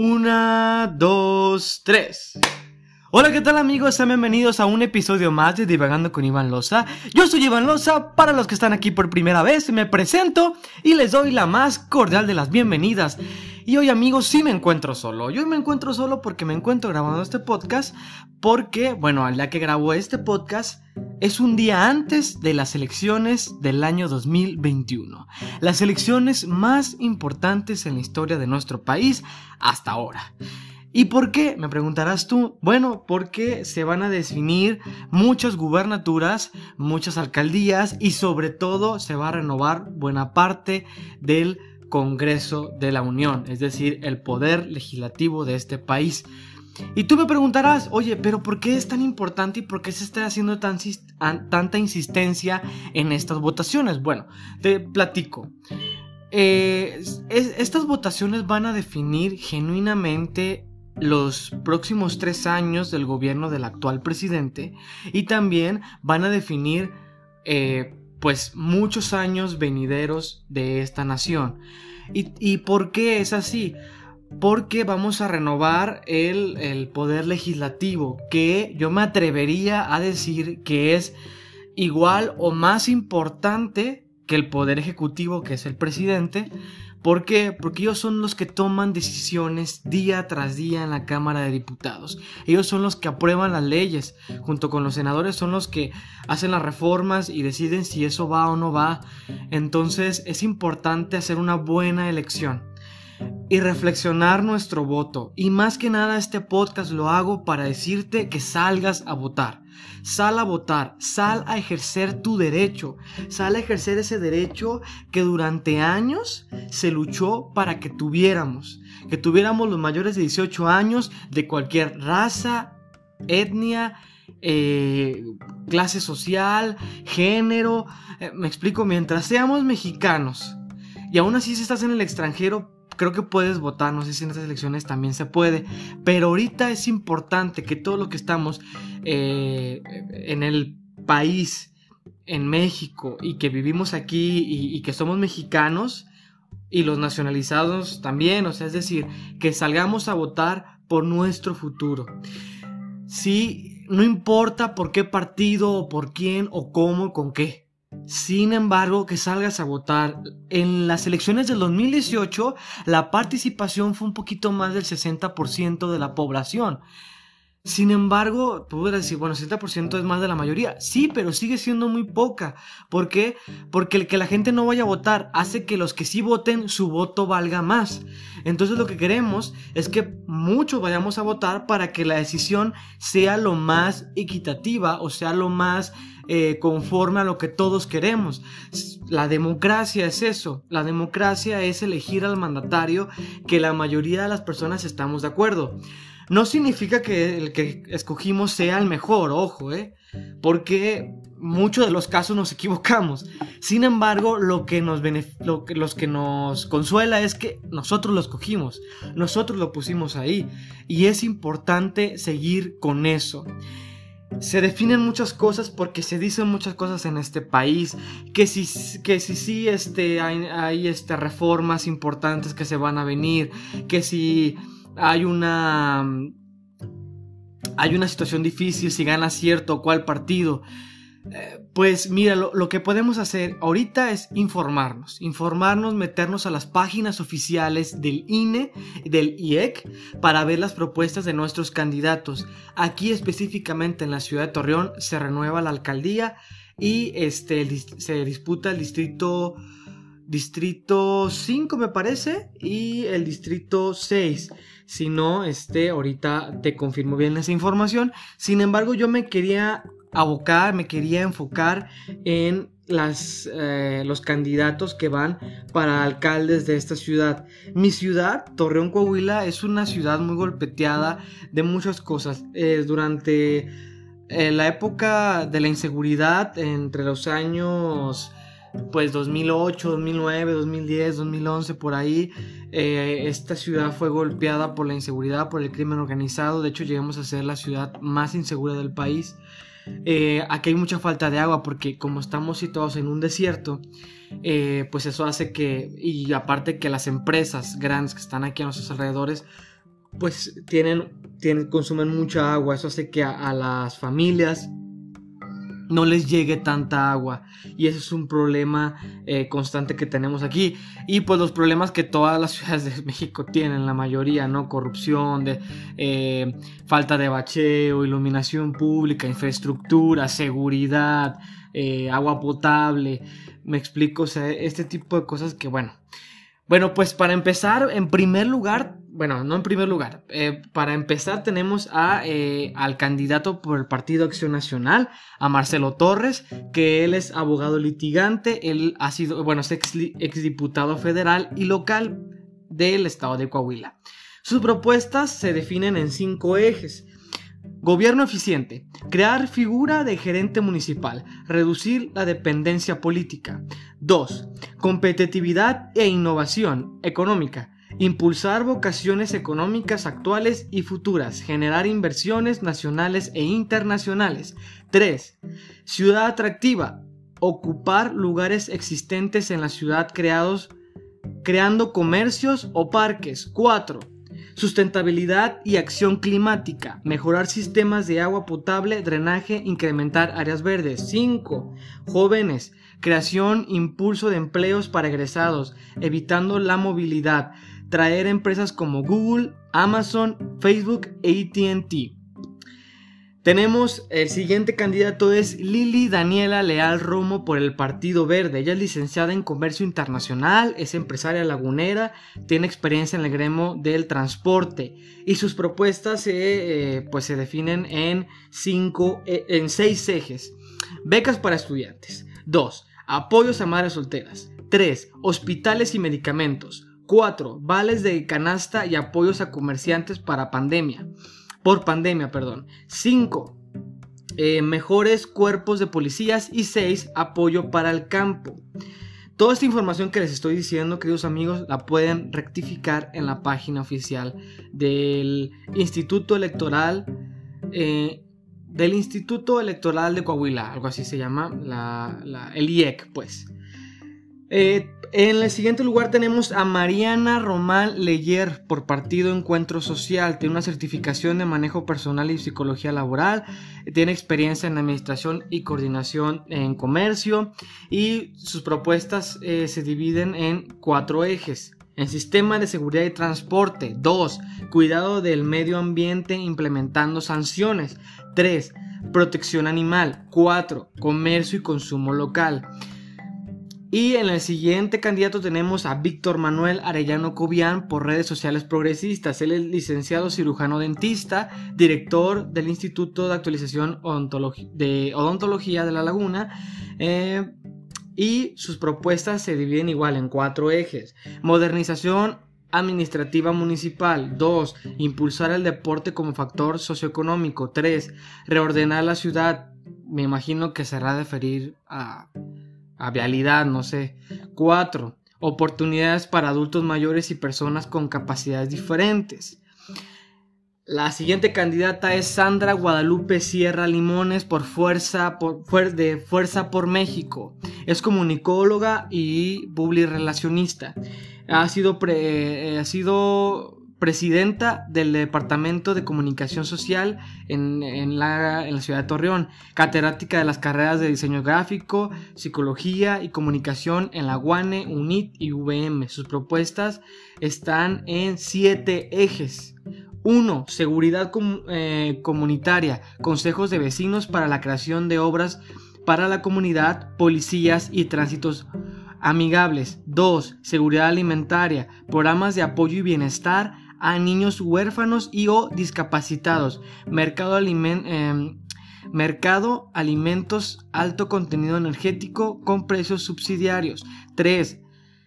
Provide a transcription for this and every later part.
Una, dos, tres. Hola, ¿qué tal amigos? Sean bienvenidos a un episodio más de Divagando con Iván Loza. Yo soy Iván Loza, para los que están aquí por primera vez, me presento y les doy la más cordial de las bienvenidas. Y hoy amigos, sí me encuentro solo. Yo me encuentro solo porque me encuentro grabando este podcast, porque, bueno, al día que grabo este podcast es un día antes de las elecciones del año 2021. Las elecciones más importantes en la historia de nuestro país hasta ahora. ¿Y por qué? Me preguntarás tú. Bueno, porque se van a definir muchas gubernaturas, muchas alcaldías y sobre todo se va a renovar buena parte del Congreso de la Unión, es decir, el poder legislativo de este país. Y tú me preguntarás, oye, pero ¿por qué es tan importante y por qué se está haciendo tan, tanta insistencia en estas votaciones? Bueno, te platico. Eh, estas votaciones van a definir genuinamente los próximos tres años del gobierno del actual presidente y también van a definir eh, pues muchos años venideros de esta nación. ¿Y, por qué es así? Porque vamos a renovar el, el poder legislativo, que yo me atrevería a decir que es igual o más importante que el poder ejecutivo, que es el presidente, ¿Por qué? Porque ellos son los que toman decisiones día tras día en la Cámara de Diputados. Ellos son los que aprueban las leyes. Junto con los senadores son los que hacen las reformas y deciden si eso va o no va. Entonces es importante hacer una buena elección y reflexionar nuestro voto. Y más que nada este podcast lo hago para decirte que salgas a votar. Sal a votar, sal a ejercer tu derecho, sal a ejercer ese derecho que durante años se luchó para que tuviéramos, que tuviéramos los mayores de 18 años de cualquier raza, etnia, eh, clase social, género. Eh, me explico, mientras seamos mexicanos y aún así si estás en el extranjero, creo que puedes votar, no sé si en estas elecciones también se puede, pero ahorita es importante que todo lo que estamos eh, en el país, en México, y que vivimos aquí y, que somos mexicanos, y los nacionalizados también, o sea, es decir, que salgamos a votar por nuestro futuro. Sí, no importa por qué partido o por quién o cómo, con qué. Sin embargo, que salgas a votar. En las elecciones del 2018, la participación fue un poquito más del 60% de la población. Sin embargo, podrías decir, bueno, 60% es más de la mayoría. Sí, pero sigue siendo muy poca. ¿Por qué? Porque el que la gente no vaya a votar hace que los que sí voten, su voto valga más. Entonces lo que queremos es que muchos vayamos a votar para que la decisión sea lo más equitativa o sea lo más eh, conforme a lo que todos queremos. La democracia es eso. La democracia es elegir al mandatario que la mayoría de las personas estamos de acuerdo. No significa que el que escogimos sea el mejor, ojo, ¿eh? Porque muchos de los casos nos equivocamos. Sin embargo, lo que nos los que nos consuela es que nosotros lo escogimos, nosotros lo pusimos ahí y es importante seguir con eso. Se definen muchas cosas porque se dicen muchas cosas en este país, que si que si sí este hay, hay este reformas importantes que se van a venir, que si hay una hay una situación difícil si gana cierto o cual partido. Eh, pues mira, lo, que podemos hacer ahorita es informarnos, informarnos, meternos a las páginas oficiales del INE, del IEC, para ver las propuestas de nuestros candidatos. Aquí específicamente en la ciudad de Torreón se renueva la alcaldía y este, se disputa el distrito, distrito 5 me parece y el distrito 6. Si no, este, ahorita te confirmo bien esa información. Sin embargo, yo me quería abocar, me quería enfocar en las, eh, los candidatos que van para alcaldes de esta ciudad. Mi ciudad, Torreón, Coahuila, es una ciudad muy golpeteada de muchas cosas. Eh, durante eh, la época de la inseguridad, entre los años pues 2008, 2009, 2010, 2011, por ahí, eh, esta ciudad fue golpeada por la inseguridad, por el crimen organizado. De hecho, llegamos a ser la ciudad más insegura del país. Eh, aquí hay mucha falta de agua porque como estamos situados en un desierto, eh, pues eso hace que, y aparte que las empresas grandes que están aquí a nuestros alrededores, pues tienen, tienen, consumen mucha agua. Eso hace que a, las familias no les llegue tanta agua. Y ese es un problema eh, constante que tenemos aquí. Y pues los problemas que todas las ciudades de México tienen la mayoría no corrupción de eh, falta de bacheo iluminación pública infraestructura seguridad eh, agua potable. Me explico o sea este tipo de cosas que bueno. Bueno, pues para empezar, en primer lugar, bueno, no en primer lugar, eh, para empezar tenemos a, eh, al candidato por el Partido Acción Nacional, a Marcelo Torres, que él es abogado litigante, él ha sido, bueno, es ex, exdiputado federal y local del estado de Coahuila. Sus propuestas se definen en cinco ejes. Gobierno eficiente. Crear figura de gerente municipal. Reducir la dependencia política. 2. Competitividad e innovación económica. Impulsar vocaciones económicas actuales y futuras. Generar inversiones nacionales e internacionales. 3. Ciudad atractiva. Ocupar lugares existentes en la ciudad creados, creando comercios o parques. 4 Sustentabilidad y acción climática. Mejorar sistemas de agua potable, drenaje, incrementar áreas verdes. 5. Jóvenes. Creación, impulso de empleos para egresados, evitando la movilidad. Traer empresas como Google, Amazon, Facebook e ATT. Tenemos el siguiente candidato es Lili Daniela Leal Romo por el Partido Verde. Ella es licenciada en Comercio Internacional, es empresaria lagunera, tiene experiencia en el gremio del transporte y sus propuestas se, eh, pues se definen en, cinco, eh, en seis ejes. Becas para estudiantes. 2. Apoyos a madres solteras. 3. Hospitales y medicamentos. 4. Vales de canasta y apoyos a comerciantes para pandemia por pandemia, perdón. 5. Eh, mejores cuerpos de policías y 6. Apoyo para el campo. Toda esta información que les estoy diciendo, queridos amigos, la pueden rectificar en la página oficial del Instituto Electoral, eh, del Instituto Electoral de Coahuila, algo así se llama, el IEC, pues. Eh, en el siguiente lugar tenemos a Mariana Román Leyer por Partido Encuentro Social. Tiene una certificación de manejo personal y psicología laboral. Tiene experiencia en administración y coordinación en comercio. Y sus propuestas eh, se dividen en cuatro ejes. En sistema de seguridad y transporte. 2. Cuidado del medio ambiente implementando sanciones. 3. Protección animal. 4. Comercio y consumo local. Y en el siguiente candidato tenemos a Víctor Manuel Arellano Cobian por redes sociales progresistas. Él es licenciado cirujano dentista, director del Instituto de Actualización de Odontología de La Laguna. Eh, y sus propuestas se dividen igual en cuatro ejes. Modernización administrativa municipal. 2. Impulsar el deporte como factor socioeconómico. 3. Reordenar la ciudad. Me imagino que será referir a a vialidad, no sé. 4. Oportunidades para adultos mayores y personas con capacidades diferentes. La siguiente candidata es Sandra Guadalupe Sierra Limones por Fuerza por, de Fuerza por México. Es comunicóloga y publirelacionista. Ha sido, eh, ha sido presidenta del Departamento de Comunicación Social en, la, ciudad de Torreón, catedrática de las carreras de diseño gráfico, psicología y comunicación en la UANE, UNIT y VM. Sus propuestas están en siete ejes. 1. Seguridad eh, comunitaria, consejos de vecinos para la creación de obras para la comunidad, policías y tránsitos amigables. 2. Seguridad alimentaria, programas de apoyo y bienestar a niños huérfanos y o discapacitados. Mercado, em, mercado alimentos alto contenido energético con precios subsidiarios. 3.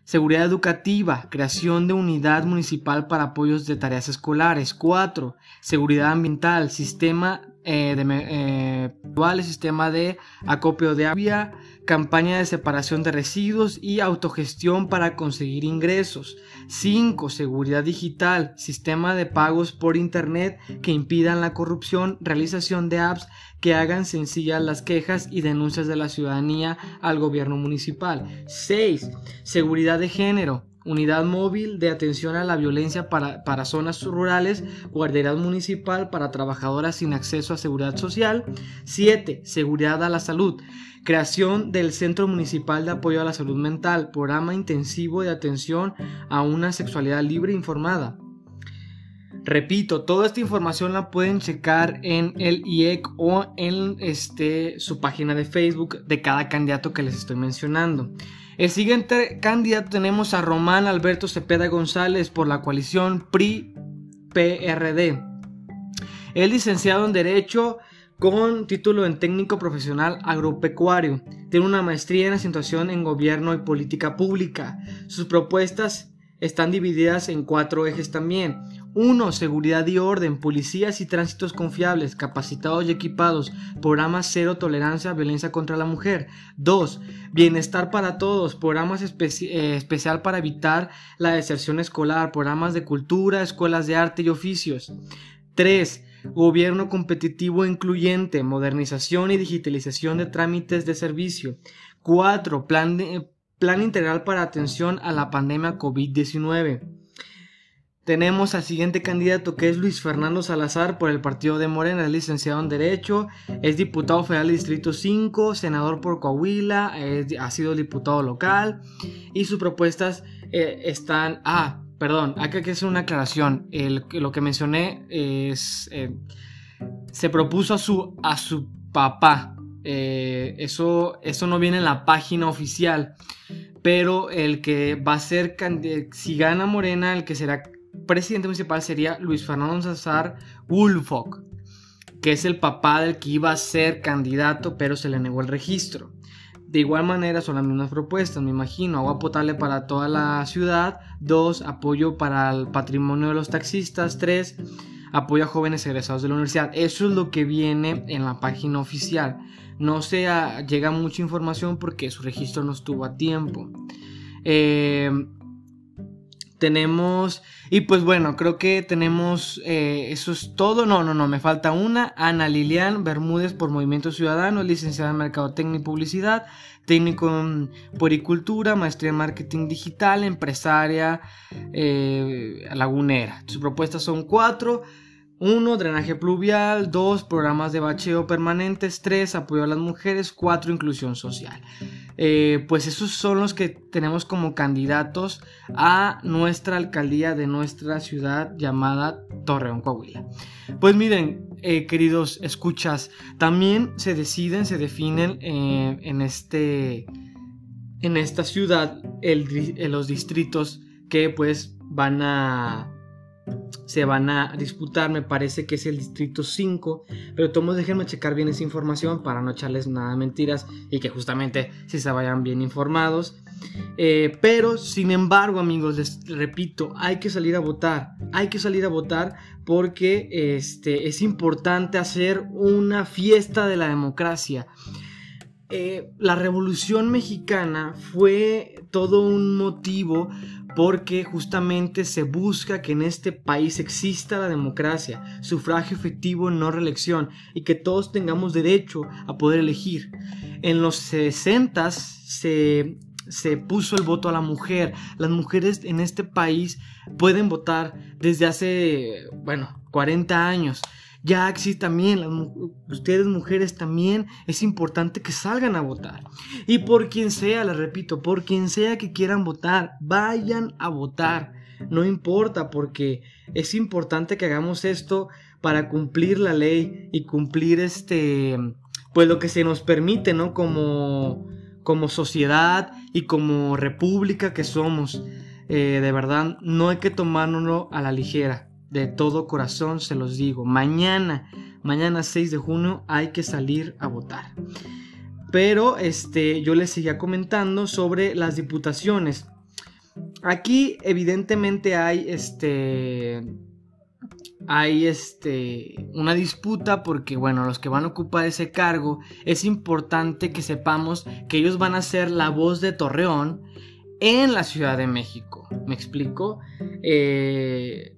Seguridad educativa, creación de unidad municipal para apoyos de tareas escolares. 4. Seguridad ambiental, sistema eh, de eh, sistema de acopio de agua, campaña de separación de residuos y autogestión para conseguir ingresos. 5. Seguridad digital, sistema de pagos por Internet que impidan la corrupción, realización de apps que hagan sencillas las quejas y denuncias de la ciudadanía al gobierno municipal. 6. Seguridad de género, unidad móvil de atención a la violencia para, para, zonas rurales, guardería municipal para trabajadoras sin acceso a seguridad social. 7. Seguridad a la salud. Creación del Centro Municipal de Apoyo a la Salud Mental, programa intensivo de atención a una sexualidad libre e informada. Repito, toda esta información la pueden checar en el IEC o en este, su página de Facebook de cada candidato que les estoy mencionando. El siguiente candidato tenemos a Román Alberto Cepeda González por la coalición PRI-PRD. Es licenciado en Derecho con título en técnico profesional agropecuario. Tiene una maestría en situación en gobierno y política pública. Sus propuestas están divididas en cuatro ejes también. 1. Seguridad y orden, policías y tránsitos confiables, capacitados y equipados, programa cero tolerancia a violencia contra la mujer. 2. Bienestar para todos, programas eh, especial para evitar la deserción escolar, programas de cultura, escuelas de arte y oficios. 3. Gobierno competitivo e incluyente, modernización y digitalización de trámites de servicio. 4. Plan, plan integral para atención a la pandemia COVID-19. Tenemos al siguiente candidato que es Luis Fernando Salazar por el partido de Morena, es licenciado en Derecho, es diputado federal del Distrito 5, senador por Coahuila, ha sido diputado local y sus propuestas eh, están... Ah, perdón, hay que hacer una aclaración. lo que mencioné es... Eh, se propuso a su, a su papá. Eh, eso, eso no viene en la página oficial. Pero el que va a ser, si gana Morena, el que será presidente municipal sería Luis Fernando César Woolfolk, que es el papá del que iba a ser candidato, pero se le negó el registro. De igual manera son las mismas propuestas, me imagino. Agua potable para toda la ciudad. Dos, apoyo para el patrimonio de los taxistas. Tres, apoyo a jóvenes egresados de la universidad. Eso es lo que viene en la página oficial. No se llega mucha información porque su registro no estuvo a tiempo. Eh, tenemos, y pues bueno, creo que tenemos, eh, eso es todo. No, no, no, me falta una. Ana Lilian Bermúdez por Movimiento Ciudadano, licenciada en Mercadotecnia y Publicidad, técnico en Poricultura, maestría en Marketing Digital, empresaria eh, lagunera. Sus propuestas son cuatro. 1. Drenaje pluvial. 2. Programas de bacheo permanentes. 3. Apoyo a las mujeres. 4. Inclusión social. Eh, pues esos son los que tenemos como candidatos a nuestra alcaldía de nuestra ciudad llamada Torreón, Coahuila. Pues miren, eh, queridos escuchas, también se deciden, se definen eh, en, este, en esta ciudad los distritos que pues van a se van a disputar, me parece que es el distrito 5, pero todos déjenme checar bien esa información para no echarles nada de mentiras y que justamente si se vayan bien informados. Eh, pero sin embargo amigos, les repito, hay que salir a votar, hay que salir a votar porque este, es importante hacer una fiesta de la democracia. Eh, la revolución mexicana fue todo un motivo porque justamente se busca que en este país exista la democracia, sufragio efectivo, no reelección, y que todos tengamos derecho a poder elegir. En los 60 se, se puso el voto a la mujer. Las mujeres en este país pueden votar desde hace, bueno, 40 años ya también, ustedes mujeres también es importante que salgan a votar. Y por quien sea, les repito, por quien sea que quieran votar, vayan a votar. No importa porque es importante que hagamos esto para cumplir la ley y cumplir este, pues lo que se nos permite, ¿no? Como, como sociedad y como república que somos. Eh, de verdad, no hay que tomárnoslo a la ligera de todo corazón se los digo. Mañana, mañana 6 de junio hay que salir a votar. Pero este, yo les seguía comentando sobre las diputaciones. Aquí evidentemente hay este hay este una disputa porque bueno, los que van a ocupar ese cargo es importante que sepamos que ellos van a ser la voz de Torreón en la Ciudad de México. ¿Me explico? Eh,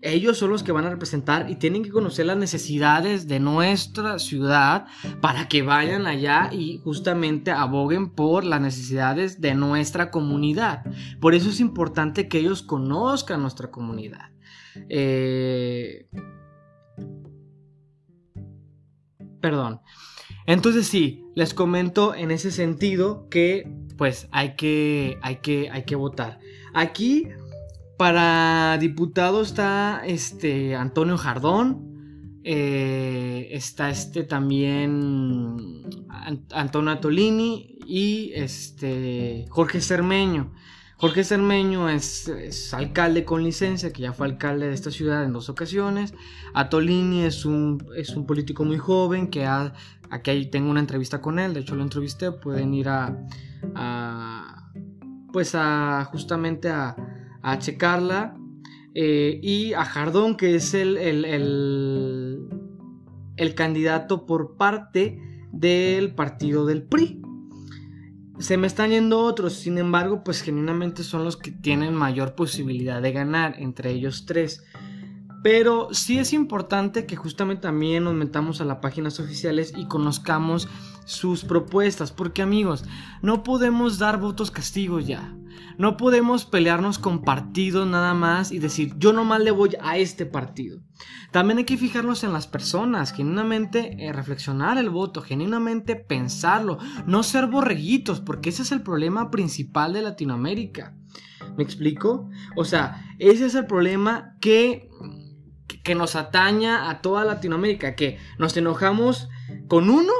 ellos son los que van a representar y tienen que conocer las necesidades de nuestra ciudad para que vayan allá y justamente aboguen por las necesidades de nuestra comunidad. Por eso es importante que ellos conozcan nuestra comunidad. Eh, perdón. Entonces sí, les comento en ese sentido que pues hay que, hay que, hay que votar. Aquí para diputado está este Antonio Jardón. Eh, está este también Antonio Atolini y este Jorge Cermeño. Jorge Cermeño es, alcalde con licencia, que ya fue alcalde de esta ciudad en dos ocasiones. Atolini es un, es un político muy joven que aquí tengo una entrevista con él, de hecho lo entrevisté, pueden ir a pues a justamente a, a checarla. Eh, y a Jardón, que es el, el, el, candidato por parte del partido del PRI. Se me están yendo otros, sin embargo, pues genuinamente son los que tienen mayor posibilidad de ganar entre ellos tres. Pero sí es importante que justamente también nos metamos a las páginas oficiales y conozcamos sus propuestas, porque amigos, no podemos dar votos castigos ya. No podemos pelearnos con partidos nada más y decir yo nomás le voy a este partido. También hay que fijarnos en las personas, genuinamente eh, reflexionar el voto, genuinamente pensarlo, no ser borreguitos, porque ese es el problema principal de Latinoamérica. ¿Me explico? O sea, ese es el problema que, que nos ataña a toda Latinoamérica, que nos enojamos con uno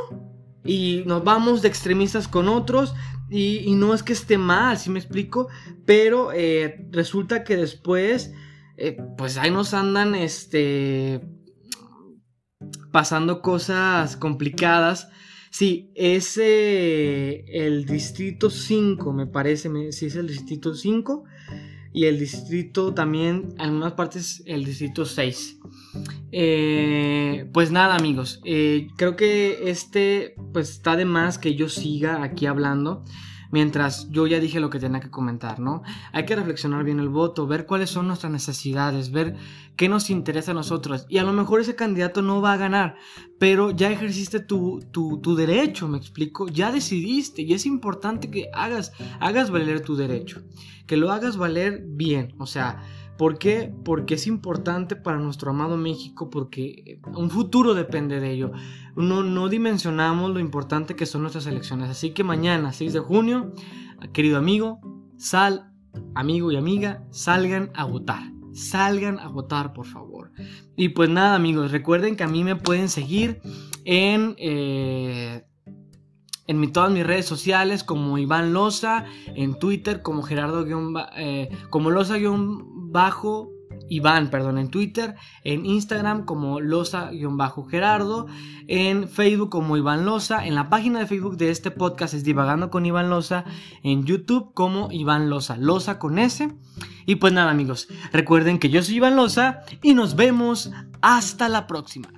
y nos vamos de extremistas con otros y, no es que esté mal, si me explico, pero eh, resulta que después, eh, pues ahí nos andan, este, pasando cosas complicadas. Sí, es el distrito 5, me parece, sí es el distrito 5 y el distrito también, en algunas partes, el distrito 6. pues nada amigos, creo que este pues está de más que yo siga aquí hablando mientras yo ya dije lo que tenía que comentar, ¿no? Hay que reflexionar bien el voto, ver cuáles son nuestras necesidades, ver qué nos interesa a nosotros. Y a lo mejor ese candidato no va a ganar, pero ya ejerciste tu, tu, derecho, me explico, ya decidiste y es importante que hagas, hagas valer tu derecho, que lo hagas valer bien, o sea, ¿Por qué? Porque es importante para nuestro amado México, porque un futuro depende de ello. No, no dimensionamos lo importante que son nuestras elecciones. Así que mañana, 6 de junio, querido amigo, sal, amigo y amiga, salgan a votar. Salgan a votar, por favor. Y pues nada, amigos, recuerden que a mí me pueden seguir en... Eh, en todas mis redes sociales como Iván Loza, en Twitter como Gerardo eh, como Loza bajo Iván, perdón, en Twitter, en Instagram como Loza-Gerardo, en Facebook como Iván Loza, en la página de Facebook de este podcast es Divagando con Iván Loza, en YouTube como Iván Loza, Loza con S. Y pues nada amigos, recuerden que yo soy Iván Loza y nos vemos hasta la próxima.